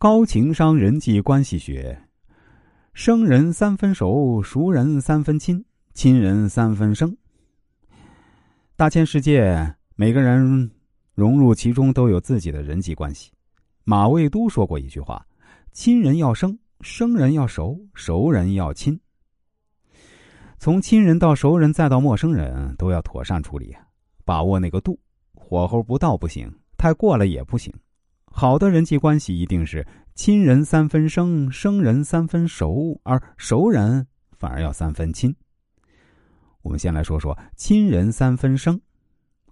高情商人际关系学，生人三分熟，熟人三分亲，亲人三分生。大千世界，每个人融入其中都有自己的人际关系。马未都说过一句话：“亲人要生，生人要熟，熟人要亲。”从亲人到熟人再到陌生人，都要妥善处理，把握那个度，火候不到不行，太过了也不行。好的人际关系一定是亲人三分生，生人三分熟，而熟人反而要三分亲。我们先来说说亲人三分生。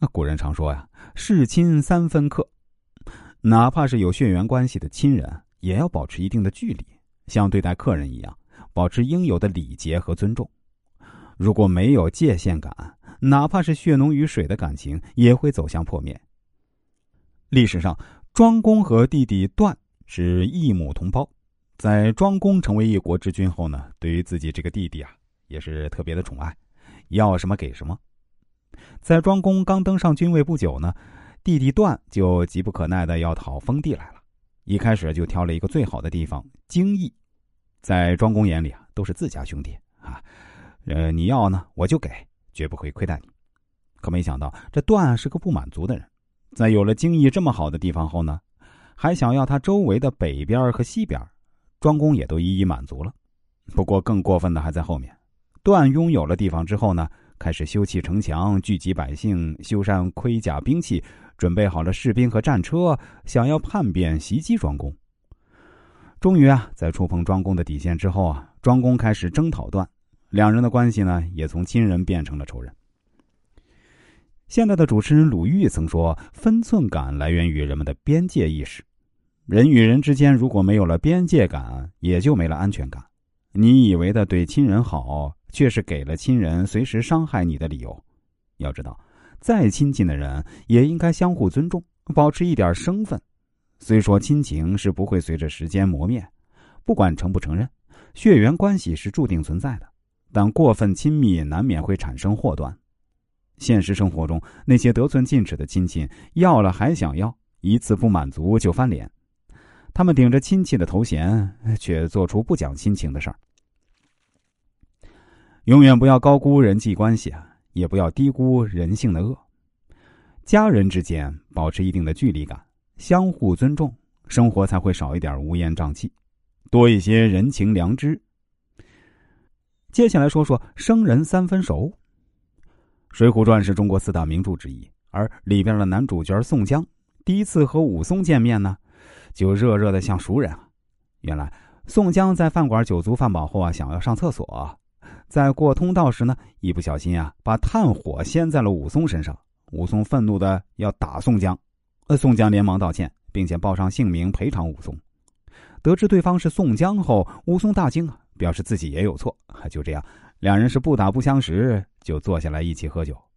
那古人常说呀，“是亲三分客”，哪怕是有血缘关系的亲人，也要保持一定的距离，像对待客人一样，保持应有的礼节和尊重。如果没有界限感，哪怕是血浓于水的感情，也会走向破灭。历史上。庄公和弟弟段是异母同胞，在庄公成为一国之君后呢，对于自己这个弟弟啊，也是特别的宠爱，要什么给什么。在庄公刚登上君位不久呢，弟弟段就急不可耐的要讨封地来了。一开始就挑了一个最好的地方京邑，在庄公眼里啊，都是自家兄弟啊，呃，你要呢我就给，绝不会亏待你。可没想到这段是个不满足的人。在有了京邑这么好的地方后呢，还想要他周围的北边和西边，庄公也都一一满足了。不过更过分的还在后面。段拥有了地方之后呢，开始修砌城墙，聚集百姓，修缮盔甲兵器，准备好了士兵和战车，想要叛变袭击庄公。终于啊，在触碰庄公的底线之后啊，庄公开始征讨段，两人的关系呢，也从亲人变成了仇人。现代的主持人鲁豫曾说：“分寸感来源于人们的边界意识。人与人之间如果没有了边界感，也就没了安全感。你以为的对亲人好，却是给了亲人随时伤害你的理由。要知道，再亲近的人也应该相互尊重，保持一点生分。虽说亲情是不会随着时间磨灭，不管承不承认，血缘关系是注定存在的，但过分亲密难免会产生祸端。”现实生活中，那些得寸进尺的亲戚，要了还想要，一次不满足就翻脸。他们顶着亲戚的头衔，却做出不讲亲情的事儿。永远不要高估人际关系啊，也不要低估人性的恶。家人之间保持一定的距离感，相互尊重，生活才会少一点乌烟瘴气，多一些人情良知。接下来说说生人三分熟。《水浒传》是中国四大名著之一，而里边的男主角宋江第一次和武松见面呢，就热热的像熟人啊。原来宋江在饭馆酒足饭饱后啊，想要上厕所，在过通道时呢，一不小心啊，把炭火掀在了武松身上。武松愤怒的要打宋江，呃，宋江连忙道歉，并且报上姓名赔偿武松。得知对方是宋江后，武松大惊啊，表示自己也有错。就这样。两人是不打不相识，就坐下来一起喝酒。